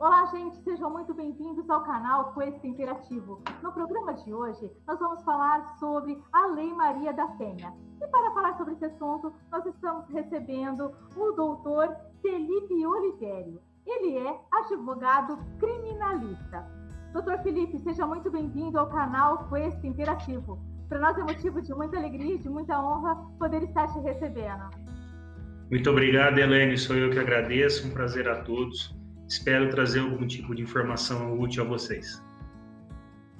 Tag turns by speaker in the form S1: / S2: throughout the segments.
S1: Olá, gente, sejam muito bem-vindos ao canal Quest Interativo. No programa de hoje, nós vamos falar sobre a Lei Maria da Penha. E para falar sobre esse assunto, nós estamos recebendo o doutor Felipe Oliveira. Ele é advogado criminalista. Doutor Felipe, seja muito bem-vindo ao canal Quest Interativo. Para nós é motivo de muita alegria e de muita honra poder estar te recebendo.
S2: Muito obrigado, Helene. Sou eu que agradeço. Um prazer a todos. Espero trazer algum tipo de informação útil a vocês.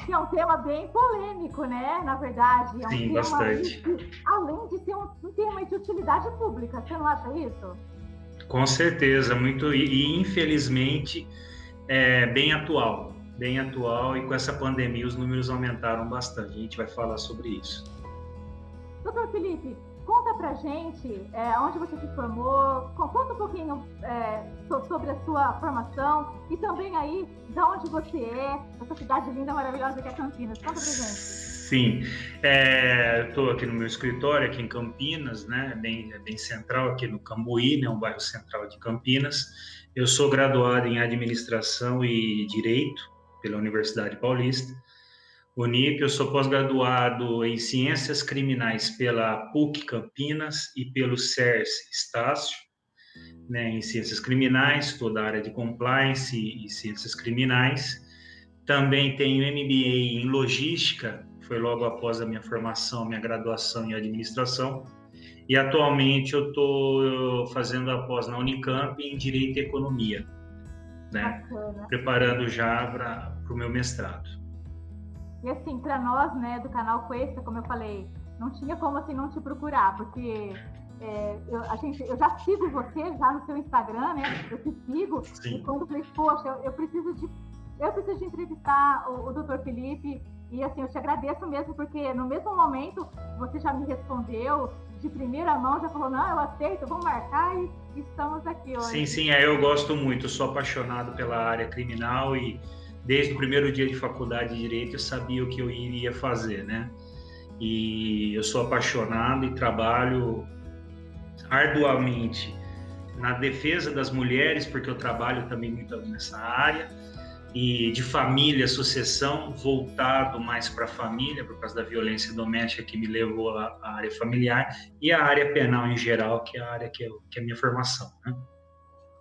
S1: Que é um tema bem polêmico, né? Na verdade. É um
S2: Sim, bastante.
S1: De, além de ser um, um, tema de utilidade pública, você não acha isso?
S2: Com certeza, muito e, e infelizmente é bem atual, bem atual e com essa pandemia os números aumentaram bastante. A gente vai falar sobre isso.
S1: Doutor Felipe, Conta pra gente é, onde você se formou, conta um pouquinho é, sobre a sua formação e também aí de onde você é, essa cidade linda, maravilhosa que é Campinas. Conta pra gente.
S2: Sim, é, estou aqui no meu escritório, aqui em Campinas, né, bem, bem central, aqui no Cambuí, né, um bairro central de Campinas. Eu sou graduado em Administração e Direito pela Universidade Paulista. Unip, eu sou pós-graduado em Ciências Criminais pela PUC Campinas e pelo CERS Estácio, né, em Ciências Criminais, toda a área de Compliance e Ciências Criminais. Também tenho MBA em Logística, foi logo após a minha formação, minha graduação em Administração. E atualmente eu estou fazendo a pós na Unicamp em Direito e Economia, né, preparando já para o meu mestrado.
S1: E assim, para nós, né, do canal Questa, como eu falei, não tinha como assim não te procurar, porque é, eu, a gente, eu já sigo você já no seu Instagram, né? Eu te sigo. Sim. E quando eu falei, poxa, eu, eu, preciso de. Eu preciso de entrevistar o, o Dr. Felipe. E assim, eu te agradeço mesmo, porque no mesmo momento você já me respondeu de primeira mão, já falou, não, eu aceito, vamos marcar e estamos aqui hoje.
S2: Sim, sim, é, eu gosto muito, sou apaixonado pela área criminal e desde o primeiro dia de faculdade de direito eu sabia o que eu iria fazer, né? E eu sou apaixonado e trabalho arduamente na defesa das mulheres, porque eu trabalho também muito nessa área, e de família, sucessão, voltado mais para a família, por causa da violência doméstica que me levou à área familiar, e a área penal em geral, que é a área que é, que é a minha formação. Né?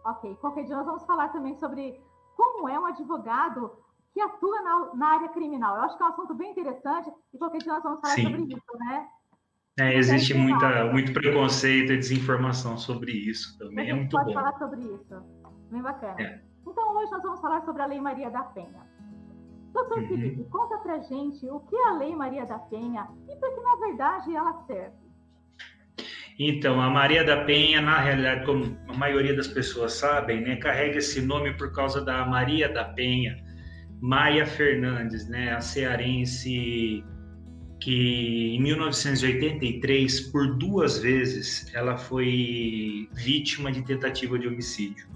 S1: Ok, qualquer dia nós vamos falar também sobre como é um advogado que atua na, na, área criminal. Eu acho que é um assunto bem interessante e qualquer dia nós vamos falar Sim. sobre isso, né?
S2: É, existe muita, muito preconceito e desinformação sobre isso também. É muito
S1: pode
S2: bom.
S1: falar sobre isso. Bem bacana. É. Então, hoje nós vamos falar sobre a Lei Maria da Penha. Doutor uhum. Felipe, conta pra gente o que é a Lei Maria da Penha e para que, na verdade, ela serve.
S2: Então, a Maria da Penha, na realidade, como a maioria das pessoas sabem, né, carrega esse nome por causa da Maria da Penha, Maia Fernandes, né, a cearense que em 1983, por duas vezes, ela foi vítima de tentativa de homicídio.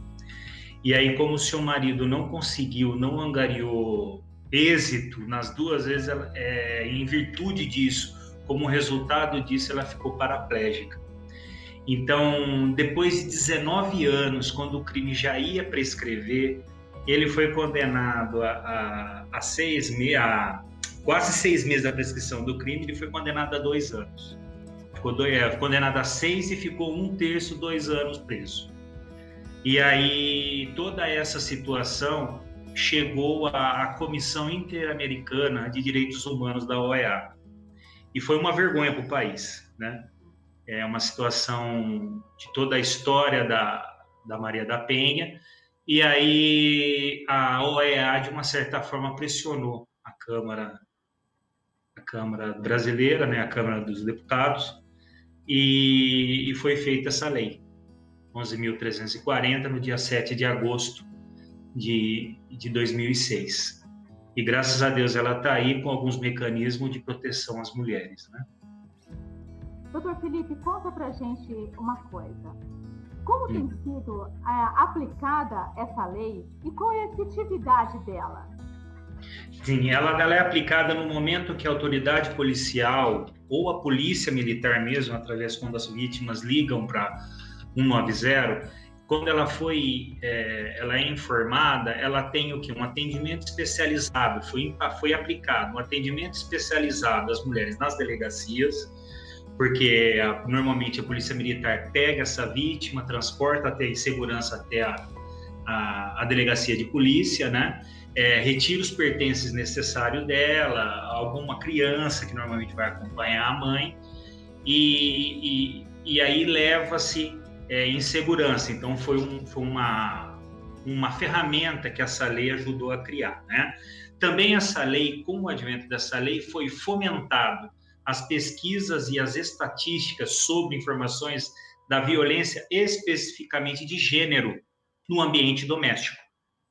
S2: E aí, como seu marido não conseguiu, não angariou êxito nas duas vezes, ela, é, em virtude disso, como resultado disso, ela ficou paraplégica. Então, depois de 19 anos, quando o crime já ia prescrever, ele foi condenado a, a, a seis a quase seis meses da prescrição do crime, ele foi condenado a dois anos. Ficou é, condenado a seis e ficou um terço, dois anos preso. E aí toda essa situação chegou à, à Comissão Interamericana de Direitos Humanos da OEA. E foi uma vergonha para o país, né? É uma situação de toda a história da, da Maria da Penha, e aí a OEA, de uma certa forma, pressionou a Câmara, a Câmara brasileira, né, a Câmara dos Deputados, e, e foi feita essa lei, 11.340, no dia 7 de agosto de, de 2006. E graças a Deus ela está aí com alguns mecanismos de proteção às mulheres, né?
S1: Doutor Felipe, conta pra gente uma coisa. Como tem sido é, aplicada essa lei e qual é a efetividade dela?
S2: Sim, ela, ela é aplicada no momento que a autoridade policial ou a polícia militar mesmo, através quando as vítimas ligam para 190, quando ela foi, é, ela é informada, ela tem o que? Um atendimento especializado, foi, foi aplicado um atendimento especializado às mulheres nas delegacias, porque a, normalmente a polícia militar pega essa vítima, transporta até em segurança até a, a, a delegacia de polícia, né? É, retira os pertences necessários dela, alguma criança que normalmente vai acompanhar a mãe, e, e, e aí leva-se é, em segurança. Então, foi, um, foi uma, uma ferramenta que essa lei ajudou a criar. Né? Também essa lei, com o advento dessa lei, foi fomentado as pesquisas e as estatísticas sobre informações da violência especificamente de gênero no ambiente doméstico.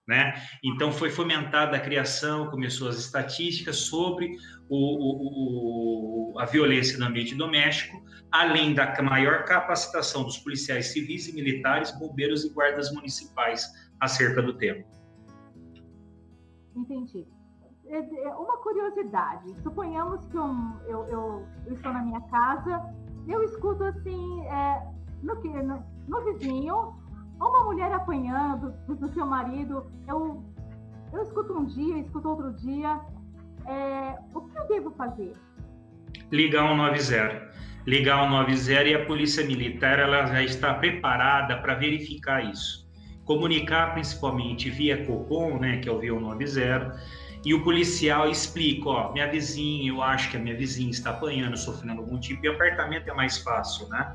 S2: Né? Então foi fomentada a criação, começou as estatísticas sobre o, o, o, a violência no ambiente doméstico, além da maior capacitação dos policiais civis e militares, bombeiros e guardas municipais acerca do tema.
S1: Entendi. É, é, uma curiosidade, suponhamos que eu, eu, eu, eu estou na minha casa, eu escuto assim, é, no, no, no vizinho, uma mulher apanhando do seu marido, eu, eu escuto um dia, escuto outro dia, é, o que eu devo fazer?
S2: Ligar 190. Ligar 190 e a polícia militar ela já está preparada para verificar isso. Comunicar principalmente via COPOM, né, que é o via 190, e o policial explica, ó, minha vizinha, eu acho que a minha vizinha está apanhando, sofrendo algum tipo, e apartamento é mais fácil, né?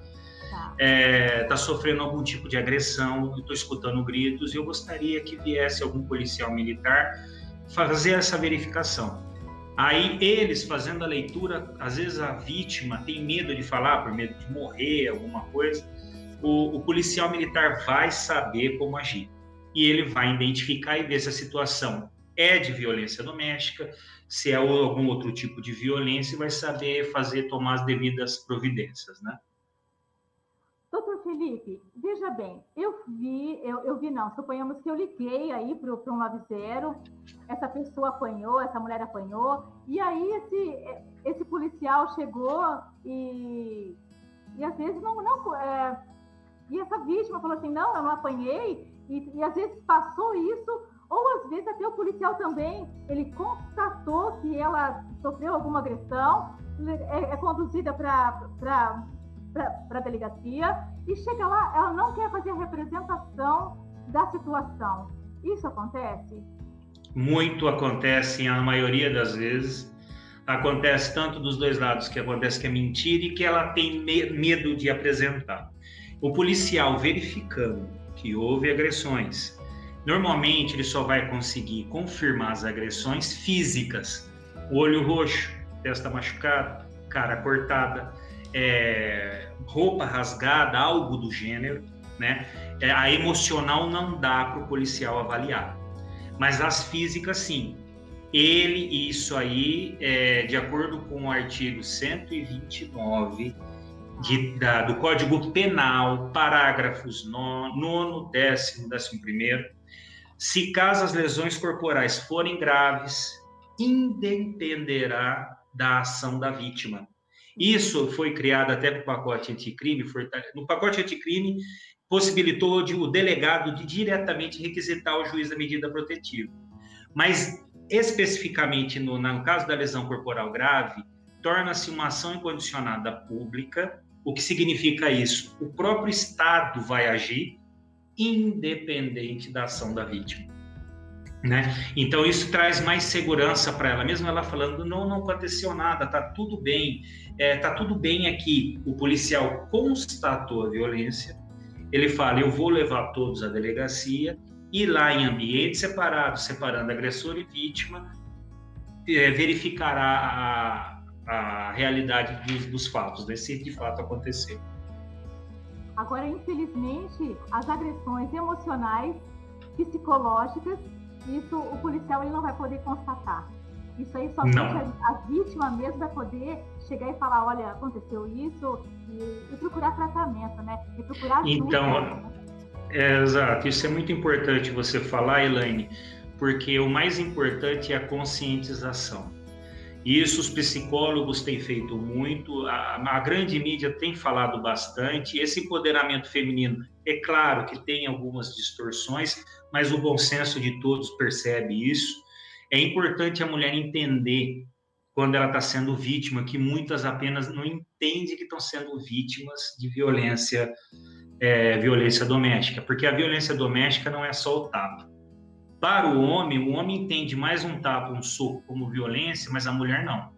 S2: está é, tá sofrendo algum tipo de agressão, estou escutando gritos e eu gostaria que viesse algum policial militar fazer essa verificação. Aí eles fazendo a leitura, às vezes a vítima tem medo de falar, por medo de morrer, alguma coisa. O, o policial militar vai saber como agir e ele vai identificar e ver se a situação é de violência doméstica, se é algum outro tipo de violência, vai saber fazer tomar as devidas providências, né?
S1: Felipe, veja bem, eu vi, eu, eu vi não, suponhamos que eu liguei aí para o 190, essa pessoa apanhou, essa mulher apanhou, e aí esse, esse policial chegou e, e às vezes não, não é, e essa vítima falou assim, não, eu não apanhei, e, e às vezes passou isso, ou às vezes até o policial também, ele constatou que ela sofreu alguma agressão, é, é conduzida para a delegacia e chega lá, ela não quer fazer a representação da situação. Isso acontece?
S2: Muito acontece, a maioria das vezes. Acontece tanto dos dois lados, que acontece que é mentira e que ela tem medo de apresentar. O policial verificando que houve agressões, normalmente ele só vai conseguir confirmar as agressões físicas. Olho roxo, testa machucada, cara cortada, é, roupa rasgada, algo do gênero, né? É, a emocional não dá para o policial avaliar, mas as físicas sim. Ele, isso aí, é, de acordo com o artigo 129 de, da, do Código Penal, parágrafos 9, décimo, décimo primeiro, se caso as lesões corporais forem graves, independerá da ação da vítima. Isso foi criado até para o pacote anticrime. No pacote anticrime, possibilitou de, o delegado de diretamente requisitar o juiz da medida protetiva. Mas, especificamente no, no caso da lesão corporal grave, torna-se uma ação incondicionada pública. O que significa isso? O próprio Estado vai agir independente da ação da vítima. Né? Então isso traz mais segurança para ela, mesmo ela falando não, não aconteceu nada, tá tudo bem, é, tá tudo bem aqui. O policial constatou a violência, ele fala, eu vou levar todos à delegacia e lá em ambiente separado, separando agressor e vítima, é, verificará a, a realidade dos, dos fatos, né? se de fato aconteceu.
S1: Agora, infelizmente, as agressões emocionais, psicológicas isso o policial ele não vai poder constatar. Isso aí somente a, a, vítima mesmo vai poder chegar e falar, olha, aconteceu isso, e, e procurar tratamento, né? E procurar ajuda.
S2: Então, é, exato. Isso é muito importante você falar, Elaine, porque o mais importante é a conscientização. Isso os psicólogos têm feito muito, a, a, grande mídia tem falado bastante. Esse empoderamento feminino, é claro que tem algumas distorções, mas o bom senso de todos percebe isso. É importante a mulher entender quando ela está sendo vítima, que muitas apenas não entendem que estão sendo vítimas de violência, é, violência doméstica, porque a violência doméstica não é só o tapa para o homem, o homem entende mais um tapa, um soco como violência, mas a mulher não.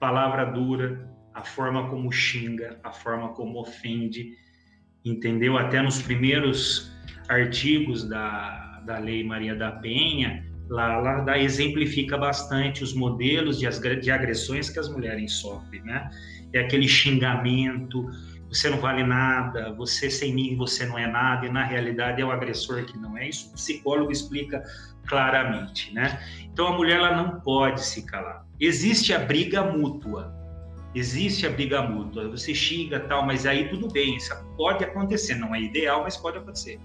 S2: Palavra dura, a forma como xinga, a forma como ofende, entendeu? Até nos primeiros artigos da, da Lei Maria da Penha, lá, lá exemplifica bastante os modelos de, de agressões que as mulheres sofrem, né? É aquele xingamento, você não vale nada, você sem mim você não é nada, e na realidade é o agressor que não é. Isso o psicólogo explica claramente, né? Então a mulher ela não pode se calar. Existe a briga mútua. Existe a briga mútua. Você xinga tal, mas aí tudo bem, isso pode acontecer, não é ideal, mas pode acontecer.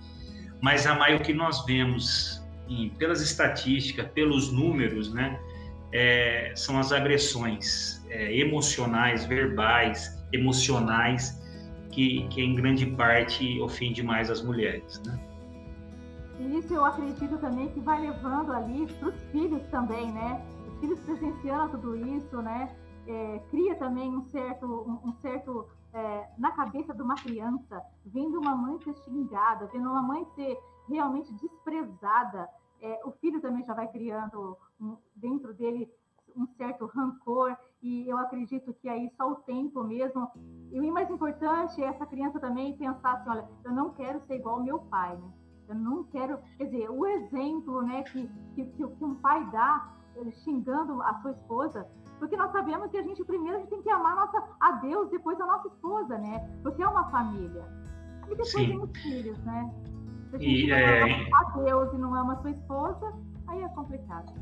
S2: Mas a maioria que nós vemos em, pelas estatísticas, pelos números, né, é, são as agressões é, emocionais, verbais, emocionais que, que em grande parte ofende mais as mulheres, né?
S1: Isso eu acredito também que vai levando ali para os filhos também, né? Os filhos presenciando tudo isso, né? É, cria também um certo, um, um certo é, na cabeça de uma criança, vendo uma mãe ser xingada, vendo uma mãe ser realmente desprezada, é, o filho também já vai criando um, dentro dele um certo rancor, e eu acredito que aí só o tempo mesmo. E o mais importante é essa criança também pensar assim: olha, eu não quero ser igual ao meu pai, né? Eu não quero. Quer dizer, o exemplo né, que, que, que um pai dá xingando a sua esposa, porque nós sabemos que a gente primeiro a gente tem que amar a, nossa, a Deus, depois a nossa esposa, né? Porque é uma família. E depois Sim. tem os filhos, né? Se a gente e, não é... ama a Deus e não ama a sua esposa, aí é complicado.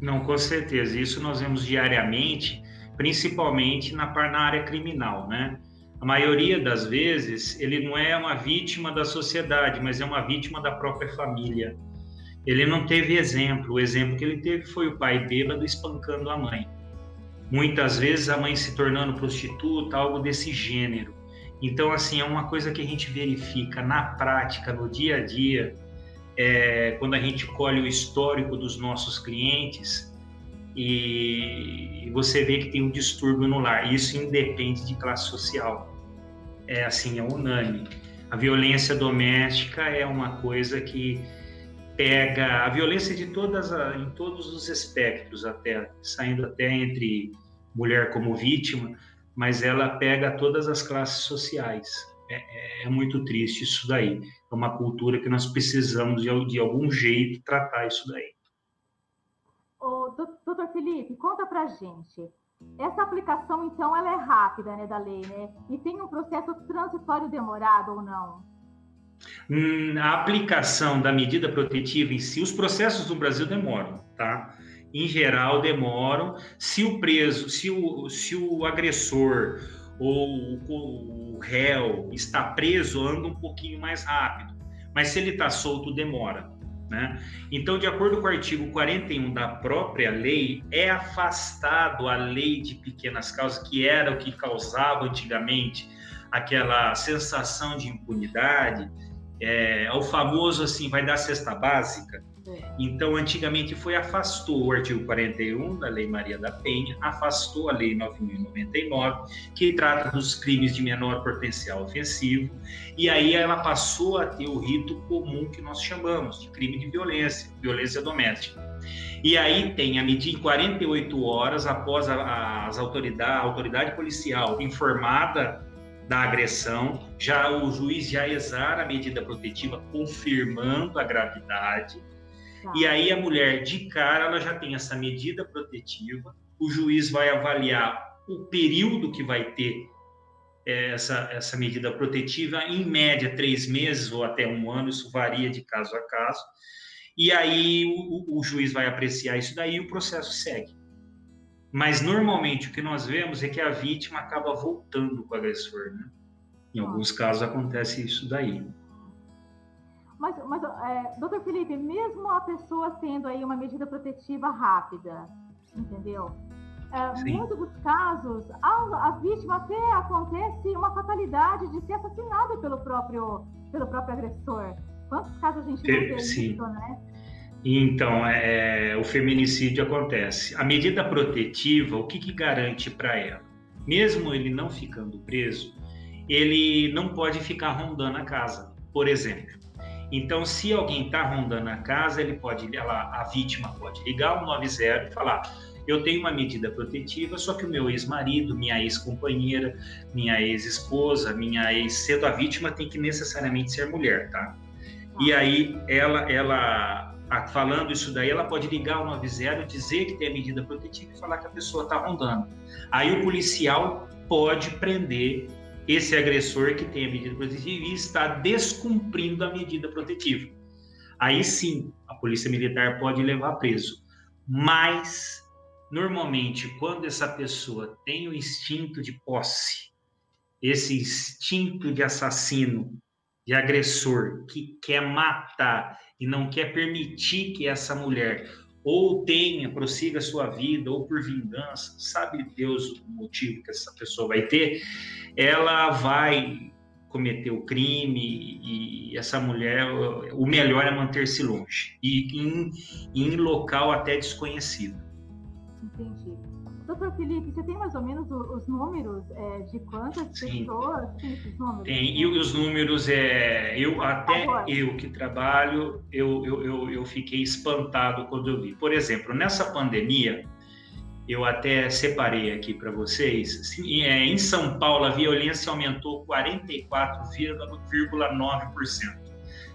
S2: Não, com certeza. Isso nós vemos diariamente, principalmente na, na área criminal, né? A maioria das vezes, ele não é uma vítima da sociedade, mas é uma vítima da própria família. Ele não teve exemplo. O exemplo que ele teve foi o pai bêbado espancando a mãe. Muitas vezes a mãe se tornando prostituta, algo desse gênero. Então, assim, é uma coisa que a gente verifica na prática, no dia a dia, é, quando a gente colhe o histórico dos nossos clientes e, você vê que tem um distúrbio no lar. Isso independe de classe social. É assim, é unânime. A violência doméstica é uma coisa que pega a violência de todas em todos os espectros até saindo até entre mulher como vítima, mas ela pega todas as classes sociais. É, é, é muito triste isso daí é uma cultura que nós precisamos de, de algum jeito tratar isso daí.
S1: Doutor Felipe, conta pra gente. Essa aplicação, então, ela é rápida, né, da lei, né? E tem um processo transitório demorado ou não?
S2: Hum, a aplicação da medida protetiva em si, os processos no Brasil demoram, tá? Em geral, demoram. Se o preso, se o, se o agressor ou o, réu está preso, anda um pouquinho mais rápido. Mas se ele está solto, demora. Né? Então, de acordo com o artigo 41 da própria lei, é afastado a lei de pequenas causas, que era o que causava antigamente aquela sensação de impunidade, é, o famoso assim, vai dar cesta básica. É. Então, antigamente foi afastou o artigo 41 da Lei Maria da Penha, afastou a Lei 9.099, que trata dos crimes de menor potencial ofensivo, e aí ela passou a ter o rito comum que nós chamamos de crime de violência, violência doméstica. E aí tem a medida em 48 horas após a, a, as autoridade, a autoridade policial informada da agressão, já o juiz já exara a medida protetiva confirmando a gravidade Tá. E aí a mulher, de cara, ela já tem essa medida protetiva, o juiz vai avaliar o período que vai ter é, essa, essa medida protetiva, em média três meses ou até um ano, isso varia de caso a caso, e aí o, o juiz vai apreciar isso daí e o processo segue. Mas normalmente o que nós vemos é que a vítima acaba voltando com o agressor, né? Em alguns casos acontece isso daí.
S1: Mas, mas é, doutor Felipe, mesmo a pessoa tendo aí uma medida protetiva rápida, entendeu? é, muitos dos casos, a, a, vítima até acontece uma fatalidade de ser assassinada pelo próprio, pelo próprio agressor. Quantos casos a gente
S2: Sim. isso, né? Então, é, o feminicídio acontece. A medida protetiva, o que, que garante para ela? Mesmo ele não ficando preso, ele não pode ficar rondando a casa, por exemplo. Então, se alguém está rondando a casa, ele pode, ela, a vítima pode ligar o 90 e falar: eu tenho uma medida protetiva, só que o meu ex-marido, minha ex-companheira, minha ex-esposa, minha ex, sendo a vítima, tem que necessariamente ser mulher, tá? E aí ela, ela falando isso daí, ela pode ligar o 90, dizer que tem a medida protetiva e falar que a pessoa está rondando. Aí o policial pode prender esse agressor que tem a medida protetiva e está descumprindo a medida protetiva. Aí sim, a polícia militar pode levar preso. Mas, normalmente, quando essa pessoa tem o instinto de posse, esse instinto de assassino, de agressor, que quer matar e não quer permitir que essa mulher ou tenha, prossiga a sua vida, ou por vingança, sabe Deus o motivo que essa pessoa vai ter, ela vai cometer o crime e essa mulher, o melhor é manter-se longe e em, em local até desconhecido.
S1: Entendi. Doutor Felipe, você tem mais ou menos os números é, de quantas Sim. pessoas têm esses números?
S2: Tem, e os números, é, eu até Agora. eu que trabalho, eu, eu, eu, eu fiquei espantado quando eu vi. Por exemplo, nessa pandemia, eu até separei aqui para vocês, é, em São Paulo a violência aumentou 44,9%,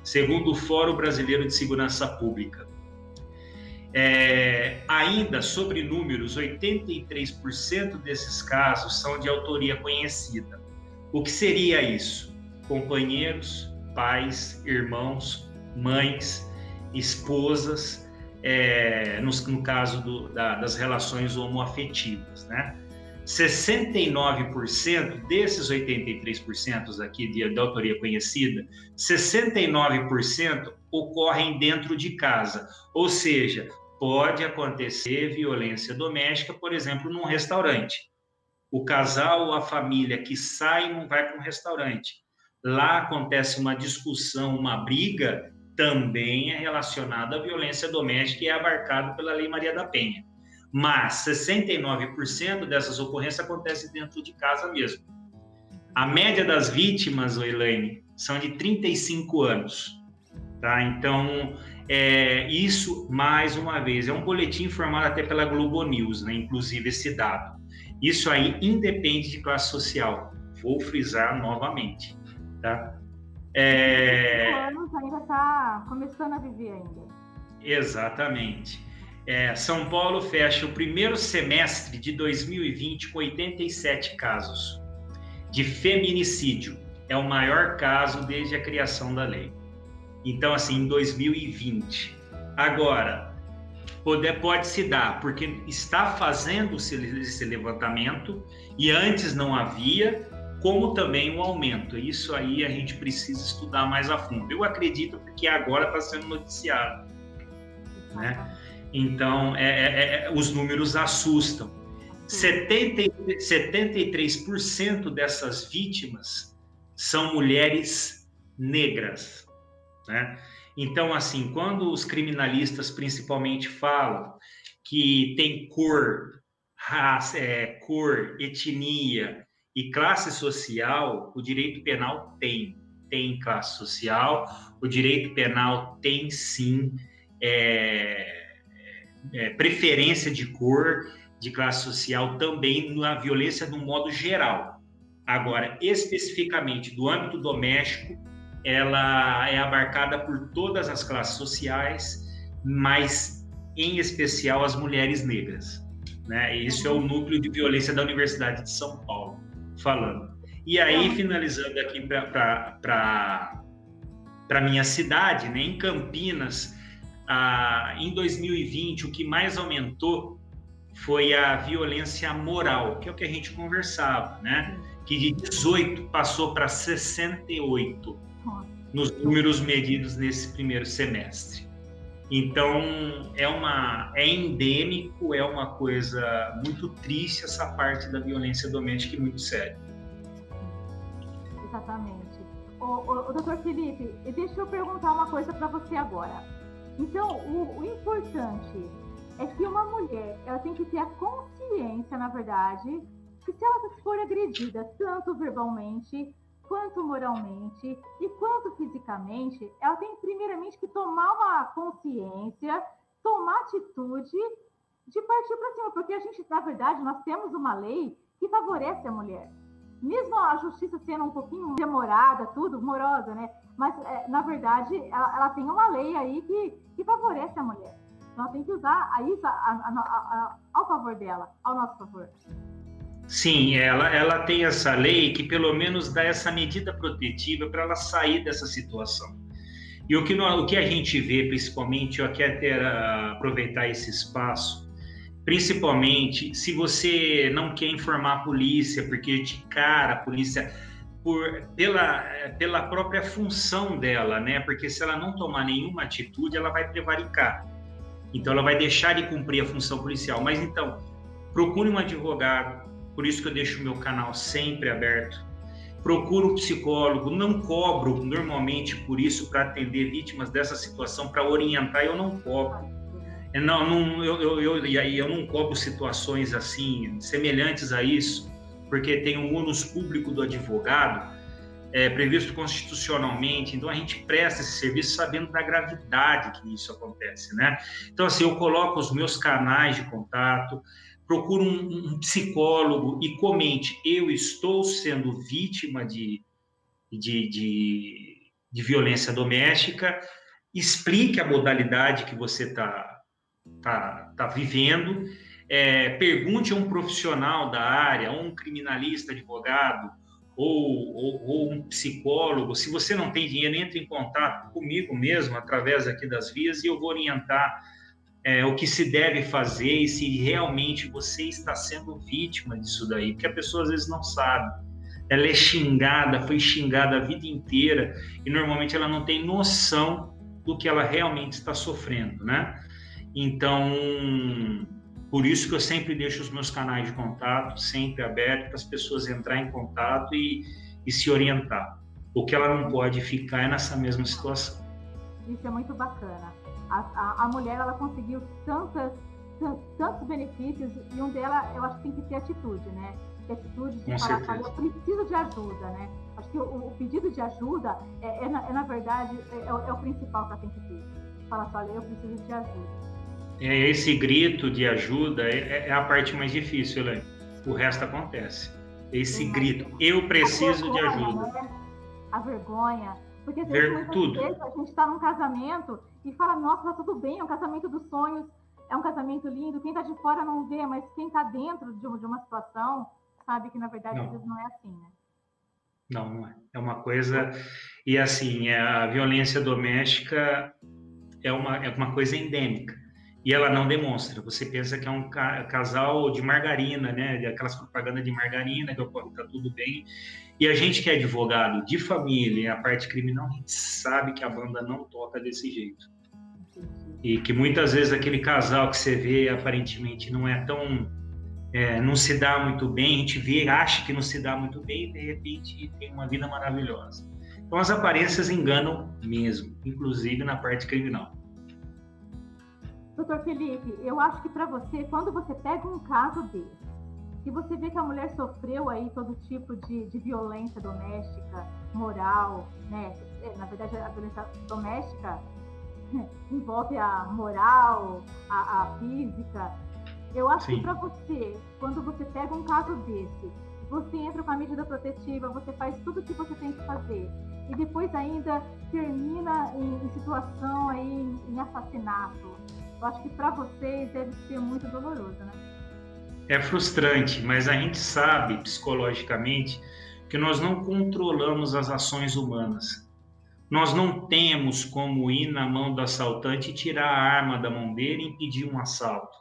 S2: segundo o Fórum Brasileiro de Segurança Pública. É, ainda sobre números, 83% desses casos são de autoria conhecida. O que seria isso? Companheiros, pais, irmãos, mães, esposas, é, no, no, caso do, da, das relações homoafetivas, né? 69% desses 83% aqui de, de autoria conhecida, 69% ocorrem dentro de casa, ou seja, pode acontecer violência doméstica, por exemplo, num restaurante. O casal ou a família que sai não vai para um restaurante. Lá acontece uma discussão, uma briga, também é relacionada à violência doméstica e é abarcado pela Lei Maria da Penha. Mas 69% dessas ocorrências acontecem dentro de casa mesmo. A média das vítimas, Elaine, são de 35 anos. Tá? Então, é, isso, mais uma vez, é um boletim formado até pela Globo News, né? inclusive esse dado. Isso aí independe de classe social. Vou frisar novamente. Tá?
S1: É... anos ainda está começando a viver ainda.
S2: Exatamente. É, São Paulo fecha o primeiro semestre de 2020 com 87 casos de feminicídio. É o maior caso desde a criação da lei. Então, assim, em 2020. Agora, poder pode se dar, porque está fazendo esse levantamento e antes não havia, como também um aumento. Isso aí a gente precisa estudar mais a fundo. Eu acredito porque agora está sendo noticiado, né? Então, é, é, é, os números assustam. 70, 73% dessas vítimas são mulheres negras. Né? Então, assim, quando os criminalistas principalmente falam que tem cor, raça, é, cor, etnia e classe social, o direito penal tem. Tem classe social, o direito penal tem sim é, é, preferência de cor, de classe social também na violência no modo geral. Agora, especificamente do âmbito doméstico, ela é abarcada por todas as classes sociais, mas em especial as mulheres negras. Né? Isso é o núcleo de violência da Universidade de São Paulo, falando. E aí, finalizando aqui para a minha cidade, né? em Campinas, ah, em 2020, o que mais aumentou foi a violência moral, que é o que a gente conversava, né? que de 18 passou para 68 nos números medidos nesse primeiro semestre. Então é uma é endêmico, é uma coisa muito triste essa parte da violência doméstica e muito séria.
S1: Exatamente. O, o, o doutor Felipe, deixa eu perguntar uma coisa para você agora. Então, o, o importante é que uma mulher ela tem que ter a consciência, na verdade, que se ela for agredida tanto verbalmente quanto moralmente e quanto fisicamente, ela tem primeiramente que tomar uma consciência, tomar atitude de partir para cima, porque a gente, na verdade, nós temos uma lei que favorece a mulher. Mesmo a justiça sendo um pouquinho demorada, tudo, morosa, né? Mas, é, na verdade, ela, ela, tem uma lei aí que, que favorece a mulher. Então, ela tem que usar isso a, a, a, ao favor dela, ao nosso favor.
S2: Sim, ela, ela tem essa lei que pelo menos dá essa medida protetiva para ela sair dessa situação. E o que, o que a gente vê, principalmente, eu quero até aproveitar esse espaço, principalmente se você não quer informar a polícia, porque de cara a polícia, por, pela, pela própria função dela, né? Porque se ela não tomar nenhuma atitude, ela vai prevaricar. Então, ela vai deixar de cumprir a função policial. Mas então, procure um advogado, por isso que eu deixo o meu canal sempre aberto. Procuro um psicólogo, não cobro normalmente por isso para atender vítimas dessa situação, para orientar, eu não cobro. Não, não, eu, eu, eu, e aí eu não cobro situações assim, semelhantes a isso, porque tem um ônus público do advogado, é, previsto constitucionalmente, então a gente presta esse serviço sabendo da gravidade que isso acontece, né? Então, assim, eu coloco os meus canais de contato, procure um, um, psicólogo e comente: eu estou sendo vítima de, de, de, de violência doméstica, explique a modalidade que você está tá, tá vivendo, é, pergunte a um profissional da área, um criminalista, advogado, ou, ou, ou, um psicólogo. Se você não tem dinheiro, entre em contato comigo mesmo, através aqui das vias, e eu vou orientar é, o que se deve fazer e se realmente você está sendo vítima disso daí, porque a pessoa às vezes não sabe. Ela é xingada, foi xingada a vida inteira e normalmente ela não tem noção do que ela realmente está sofrendo, né? Então, por isso que eu sempre deixo os meus canais de contato sempre abertos para as pessoas entrar em contato e, e se orientar. O que ela não pode ficar é nessa mesma situação.
S1: Isso é muito bacana a, a, a mulher ela conseguiu tantas, tantos benefícios e um delas eu acho que tem que ter atitude, né? Ter atitude de
S2: Com falar, certeza.
S1: eu preciso de ajuda, né? Acho que o, o pedido de ajuda é, é, na, é na, verdade é, é, é, o principal que ela tem que ter. Falar só, eu preciso de ajuda.
S2: É, esse grito de ajuda é, é a parte mais difícil, Elaine. O resto acontece. Esse grito, eu preciso vergonha, de ajuda. Né?
S1: A vergonha, porque Ver, tudo. vezes a gente está num casamento e fala, nossa, tá tudo bem, é um casamento dos sonhos, é um casamento lindo, quem está de fora não vê, mas quem está dentro de uma, situação sabe que, na verdade, não. às vezes não é assim, né?
S2: Não, não é. É uma coisa... E, assim, é, a violência doméstica é uma, é uma coisa endêmica e ela não demonstra. Você pensa que é um casal de margarina, né? Aquelas propagandas de margarina, que ocorre, tá tudo bem. E a gente que é advogado de família, a parte criminal, a gente sabe que a banda não toca desse jeito. E que muitas vezes aquele casal que você vê aparentemente não é tão. É, não se dá muito bem, a gente vê, acha que não se dá muito bem e de repente tem uma vida maravilhosa. Então as aparências enganam mesmo, inclusive na parte criminal.
S1: Doutor Felipe, eu acho que para você, quando você pega um caso desse, e você vê que a mulher sofreu aí todo tipo de, de violência doméstica, moral, né? É, na verdade, a violência doméstica envolve a moral, a, a física. Eu acho Sim. que para você, quando você pega um caso desse, você entra com a medida protetiva, você faz tudo o que você tem que fazer, e depois ainda termina em, em situação aí em, em assassinato eu acho que para vocês deve ser muito doloroso, né?
S2: É frustrante, mas a gente sabe psicologicamente que nós não controlamos as ações humanas. Nós não temos como ir na mão do assaltante e tirar a arma da mão dele e impedir um assalto.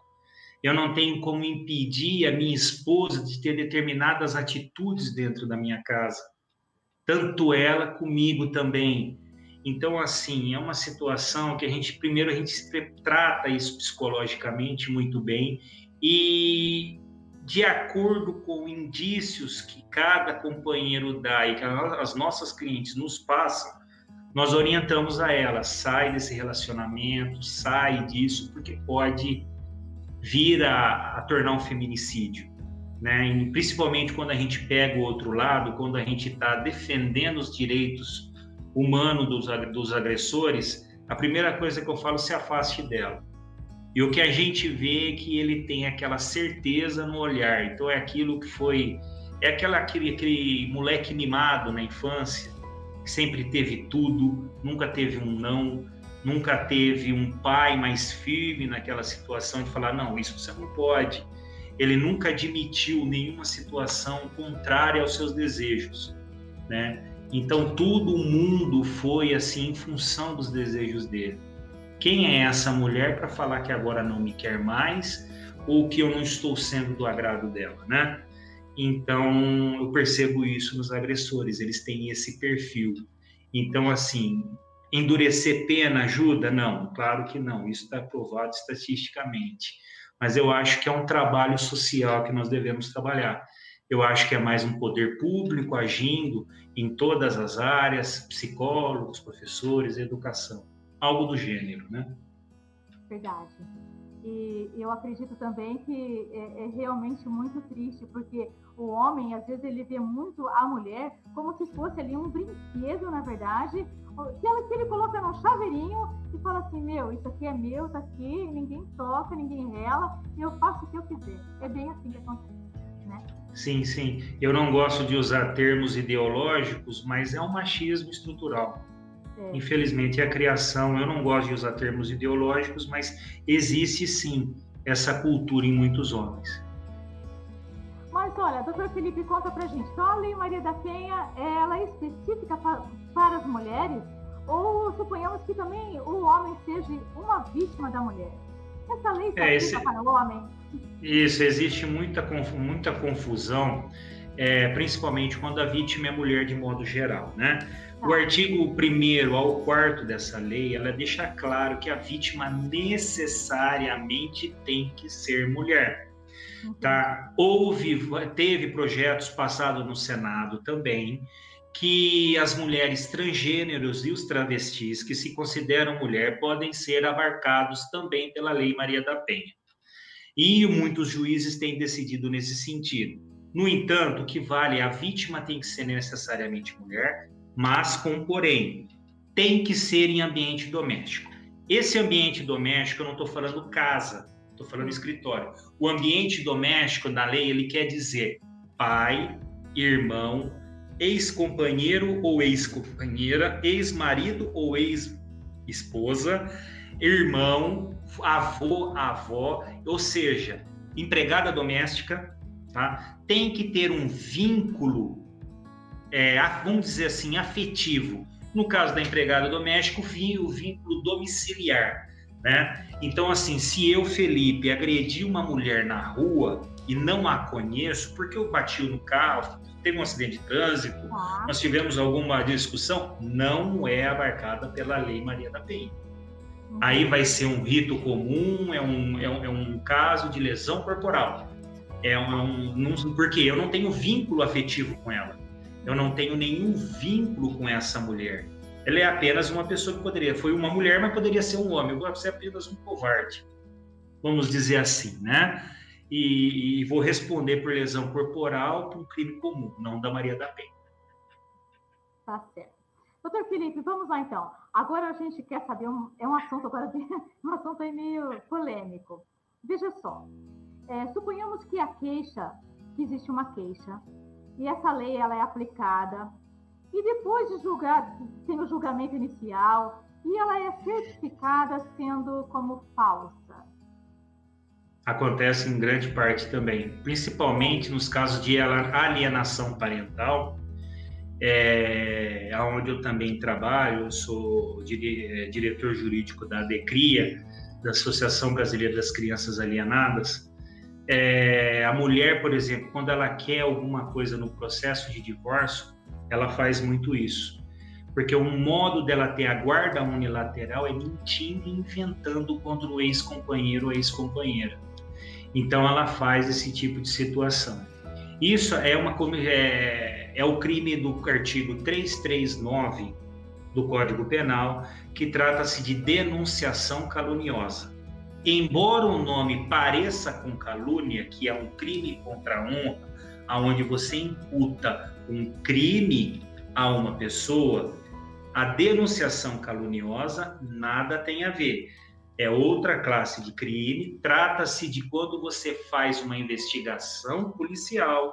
S2: Eu não tenho como impedir a minha esposa de ter determinadas atitudes dentro da minha casa. Tanto ela comigo também. Então, assim, é uma situação que a gente, primeiro, a gente trata isso psicologicamente muito bem e de acordo com indícios que cada companheiro dá e que as nossas clientes nos passam, nós orientamos a ela, sai desse relacionamento, sai disso, porque pode vir a, a tornar um feminicídio. Né? E principalmente quando a gente pega o outro lado, quando a gente está defendendo os direitos humanos dos, dos agressores, a primeira coisa que eu falo, se afaste dela e o que a gente vê é que ele tem aquela certeza no olhar. Então é aquilo que foi. É aquela, aquele, aquele moleque mimado na infância, sempre teve tudo, nunca teve um não, nunca teve um pai mais firme naquela situação de falar: não, isso você não pode. Ele nunca admitiu nenhuma situação contrária aos seus desejos, né? Então todo o mundo foi assim em função dos desejos dele. Quem é essa mulher para falar que agora não me quer mais ou que eu não estou sendo do agrado dela, né? Então, eu percebo isso nos agressores, eles têm esse perfil. Então, assim, endurecer pena ajuda? Não, claro que não, isso está provado estatisticamente. Mas eu acho que é um trabalho social que nós devemos trabalhar. Eu acho que é mais um poder público agindo em todas as áreas, psicólogos, professores, educação algo do gênero, né?
S1: Verdade. E eu acredito também que é, é, realmente muito triste, porque o homem, às vezes, ele vê muito a mulher como se fosse ali um brinquedo, na verdade, que, ela, que ele coloca num chaveirinho e fala assim: Meu, isso aqui é meu, tá aqui, ninguém toca, ninguém rela, e eu faço o que eu quiser. É bem assim que acontece. Né?
S2: Sim, sim. Eu não gosto de usar termos ideológicos, mas é um machismo estrutural. É. Infelizmente, a criação, eu não gosto de usar termos ideológicos, mas existe sim essa cultura em muitos homens.
S1: Mas olha, doutor Felipe, conta pra gente. Então, a Lei Maria da Penha, ela é específica para, as mulheres? Ou suponhamos que também o homem seja uma vítima da mulher? Essa lei se é, esse... para o homem?
S2: Isso, existe muita, muita confusão, é, principalmente quando a vítima é mulher de modo geral, né? O artigo 1 ao 4 dessa lei, ela deixa claro que a vítima necessariamente tem que ser mulher. Tá? Houve, teve projetos passados no Senado também que as mulheres transgêneros e os travestis que se consideram mulher podem ser abarcados também pela Lei Maria da Penha. E muitos juízes têm decidido nesse sentido. No entanto, o que vale a vítima tem que ser necessariamente mulher mas com porém, tem que ser em ambiente doméstico. Esse ambiente doméstico, eu não estou falando casa, estou falando escritório. O ambiente doméstico, na lei, ele quer dizer pai, irmão, ex-companheiro ou ex-companheira, ex-marido ou ex-esposa, irmão, avô, avó, ou seja, empregada doméstica, tá? Tem que ter um vínculo é, vamos dizer assim, afetivo. No caso da empregada doméstica, o vínculo domiciliar. Né? Então, assim, se eu, Felipe, agredi uma mulher na rua e não a conheço, porque eu bati no carro, teve um acidente de trânsito, ah. nós tivemos alguma discussão, não é abarcada pela Lei Maria da Penha. Uhum. Aí vai ser um rito comum, é um, é um, é um caso de lesão corporal. É um, um, porque eu não tenho vínculo afetivo com ela eu não tenho nenhum vínculo com essa mulher. Ela é apenas uma pessoa que poderia, foi uma mulher, mas poderia ser um homem. Vou ser apenas um covarde, vamos dizer assim, né? E, e vou responder por lesão corporal por um crime comum, não da Maria da Penha.
S1: Tá certo. Doutor Felipe, vamos lá então. Agora a gente quer saber, um, é um assunto agora, um assunto aí meio polêmico. Veja só, é, suponhamos que a queixa, que existe uma queixa, e essa lei ela é aplicada. E depois de julgar, tem o julgamento inicial e ela é certificada sendo como falsa.
S2: Acontece em grande parte também, principalmente nos casos de alienação parental, é, onde eu também trabalho, eu sou dire, diretor jurídico da DECRIA, da Associação Brasileira das Crianças Alienadas, é, a mulher, por exemplo, quando ela quer alguma coisa no processo de divórcio, ela faz muito isso. porque o modo dela ter a guarda unilateral é mentindo e inventando contra o ex-companheiro ou ex-companheira. Então ela faz esse tipo de situação. Isso é, uma, é, é o crime do artigo 339 do Código Penal, que trata-se de denunciação caluniosa. Embora o nome pareça com calúnia, que é um crime contra a honra, aonde você imputa um crime a uma pessoa, a denunciação caluniosa nada tem a ver. É outra classe de crime. Trata-se de quando você faz uma investigação policial,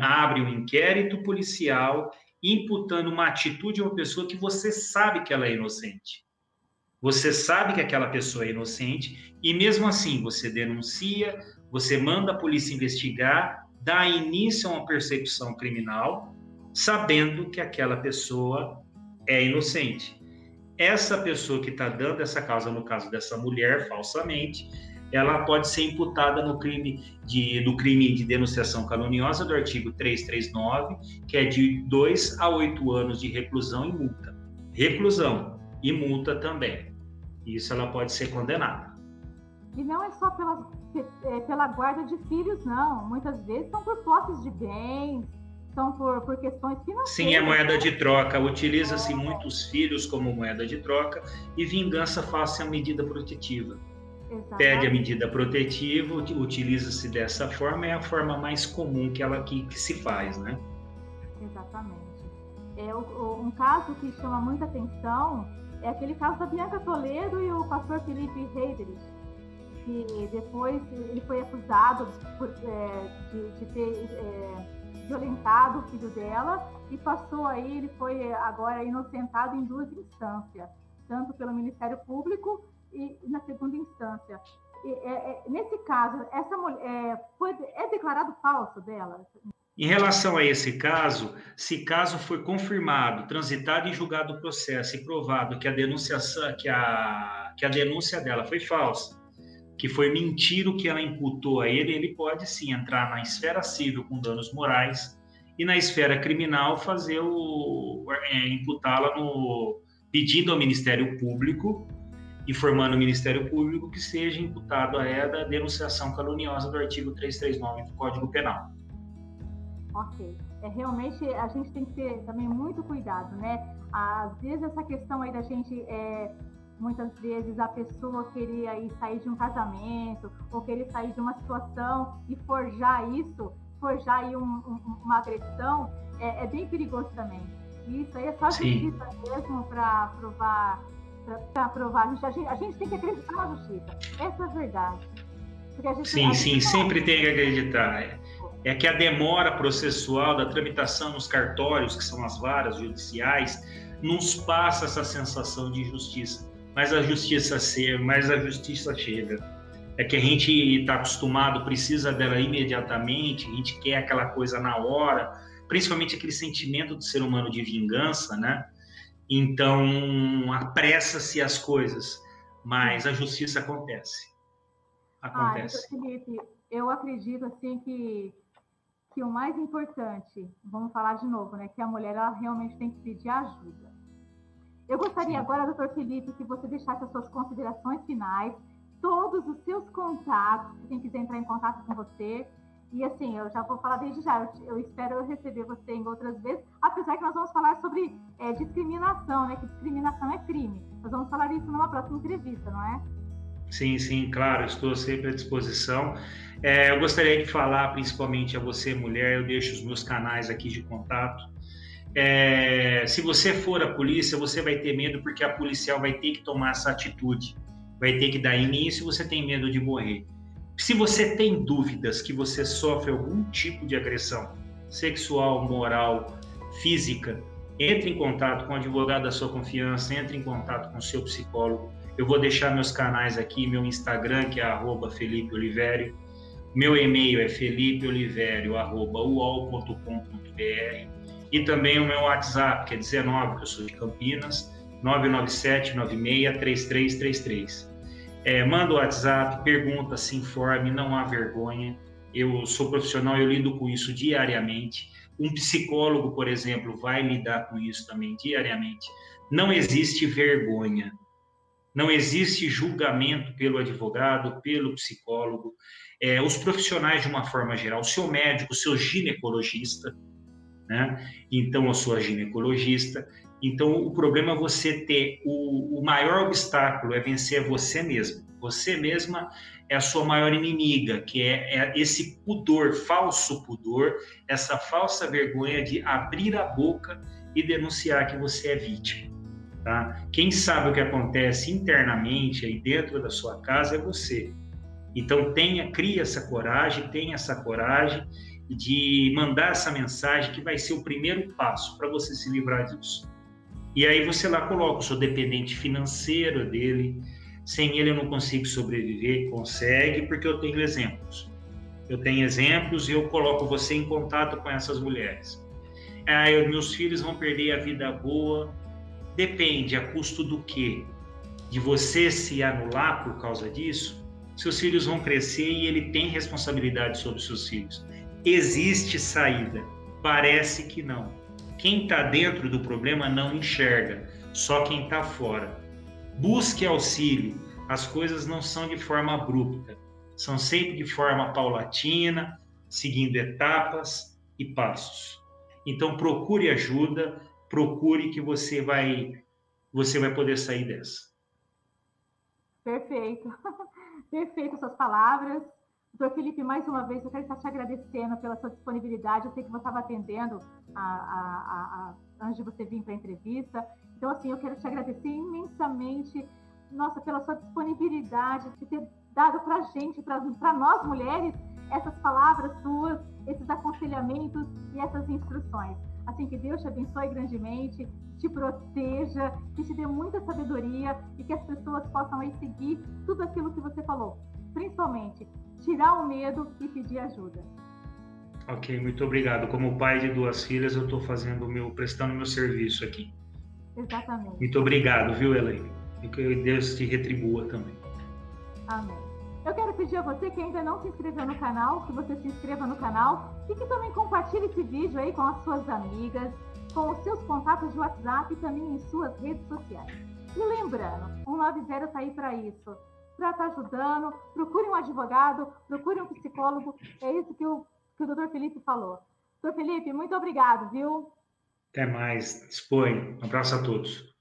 S2: abre um inquérito policial, imputando uma atitude a uma pessoa que você sabe que ela é inocente. Você sabe que aquela pessoa é inocente e mesmo assim você denuncia, você manda a polícia investigar, dá início a uma persecução criminal, sabendo que aquela pessoa é inocente. Essa pessoa que está dando essa causa, no caso dessa mulher, falsamente, ela pode ser imputada no crime de, do crime de denunciação caluniosa do artigo 339, que é de 2 a 8 anos de reclusão e multa. Reclusão e multa também. Isso ela pode ser condenada.
S1: E não é só pela, é, pela guarda de filhos, não. Muitas vezes são por posses de bens, são por, por questões financeiras.
S2: Sim, é moeda de troca. Utiliza-se é. muitos filhos como moeda de troca e vingança face a medida protetiva. Exatamente. Pede a medida protetiva, utiliza-se dessa forma, é a forma mais comum que ela que, que se faz, né?
S1: Exatamente. É, um caso que chama muita atenção é aquele caso da Bianca Toledo e o pastor Felipe Heidrich, que depois ele foi acusado por, é, de, de, ter é, violentado o filho dela e passou aí, ele foi agora inocentado em duas instâncias, tanto pelo Ministério Público e na segunda instância. E, é, é, nesse caso, essa mulher é, foi, é declarado falso dela?
S2: Em relação a esse caso, se caso foi confirmado, transitado e julgado o processo e provado que a denúncia, que a, que a denúncia dela foi falsa, que foi mentira o que ela imputou a ele, ele pode sim entrar na esfera civil com danos morais e na esfera criminal fazer o é, imputá-la no pedindo ao Ministério Público informando o Ministério Público que seja imputado a ela a denunciação caluniosa do artigo 339 do Código Penal.
S1: Ok. É, realmente a gente tem que ter também muito cuidado, né? Às vezes essa questão aí da gente, é, muitas vezes a pessoa queria aí sair de um casamento ou querer sair de uma situação e forjar isso, forjar aí um, um, uma agressão, é, é, bem perigoso também. Isso aí é só justiça mesmo para provar para provar. A gente, a gente tem que acreditar na justiça. Essa é a verdade.
S2: A gente, sim, sim, sempre tem que acreditar. É, é que a demora processual da tramitação nos cartórios, que são as varas judiciais, nos passa essa sensação de injustiça. Mas a justiça ser, mas a justiça chega. É que a gente está acostumado, precisa dela imediatamente, a gente quer aquela coisa na hora, principalmente aquele sentimento do ser humano de vingança, né? Então, apressa-se as coisas, mas a justiça acontece. Acontece.
S1: Ah, Felipe, eu acredito assim que, que o mais importante, vamos falar de novo, né, que a mulher ela realmente tem que pedir ajuda. Eu gostaria agora, doutor Felipe, que você deixasse as suas considerações finais, todos os seus contatos, quem quiser entrar em contato com você, e assim, eu já vou falar desde já, eu, eu, espero receber você em outras vezes, apesar que nós vamos falar sobre é, discriminação, né? Que discriminação é crime. Nós vamos falar isso numa próxima entrevista, não é?
S2: Sim, sim, claro, estou sempre à disposição. É, eu gostaria de falar principalmente a você, mulher, eu deixo os meus canais aqui de contato. É, se você for a polícia, você vai ter medo porque a policial vai ter que tomar essa atitude, vai ter que dar início, você tem medo de morrer. Se você tem dúvidas que você sofre algum tipo de agressão sexual, moral, física, entre em contato com o advogado da sua confiança, entre em contato com o seu psicólogo. Eu vou deixar meus canais aqui, meu Instagram, que é arroba Felipe meu e-mail é felipeoliverio.uol.com.br e também o meu WhatsApp, que é 19, que eu sou de Campinas, 997 96 3333. É, manda o WhatsApp, pergunta, se informe, não há vergonha. Eu sou profissional, eu lido com isso diariamente. Um psicólogo, por exemplo, vai lidar com isso também diariamente. Não existe vergonha. Não existe julgamento pelo advogado, pelo psicólogo, é, os profissionais de uma forma geral, o seu médico, o seu ginecologista, né? Então, a sua ginecologista. Então, o problema é você ter o, o maior obstáculo é vencer você mesmo. Você mesma é a sua maior inimiga, que é, é esse pudor, falso pudor, essa falsa vergonha de abrir a boca e denunciar que você é vítima. Tá? Quem sabe o que acontece internamente aí dentro da sua casa é você. Então tenha, cria essa coragem, tenha essa coragem de mandar essa mensagem que vai ser o primeiro passo para você se livrar disso. E aí você lá coloca o seu dependente financeiro dele, sem ele eu não consigo sobreviver, consegue, porque eu tenho exemplos. Eu tenho exemplos e eu coloco você em contato com essas mulheres. Ah, eu, meus filhos vão perder a vida boa. Depende, a custo do quê? De você se anular por causa disso? Seus filhos vão crescer e ele tem responsabilidade sobre seus filhos. Existe saída? Parece que não. Quem está dentro do problema não enxerga, só quem está fora. Busque auxílio. As coisas não são de forma abrupta, são sempre de forma paulatina, seguindo etapas e passos. Então procure ajuda, procure que você vai você vai poder sair dessa.
S1: Perfeito. Perfeito suas palavras. Doutor Felipe, mais uma vez, eu quero estar te agradecendo pela sua disponibilidade. Eu sei que você estava atendendo a, a, a, antes de você vir para a entrevista. Então, assim, eu quero te agradecer imensamente, nossa, pela sua disponibilidade de ter dado para a gente, para nós mulheres, essas palavras suas, esses aconselhamentos e essas instruções. Assim, que Deus te abençoe grandemente, te proteja, que te dê muita sabedoria e que as pessoas possam aí seguir tudo aquilo que você falou. Principalmente, tirar o medo e pedir ajuda.
S2: Ok, muito obrigado. Como pai de duas filhas, eu estou fazendo meu, prestando meu serviço aqui.
S1: Exatamente.
S2: Muito obrigado, viu, Elaine? E que Deus te retribua também.
S1: Amém. Eu quero pedir a você que ainda não se inscreveu no canal, que você se inscreva no canal e que também compartilhe esse vídeo aí com as suas amigas, com os seus contatos de WhatsApp e também em suas redes sociais. E lembrando, 190 está aí para isso para estar tá ajudando. Procure um advogado, procure um psicólogo. É isso que o, que o doutor Felipe falou. Doutor Felipe, muito obrigado, viu?
S2: Até mais. Dispõe. Um abraço a todos.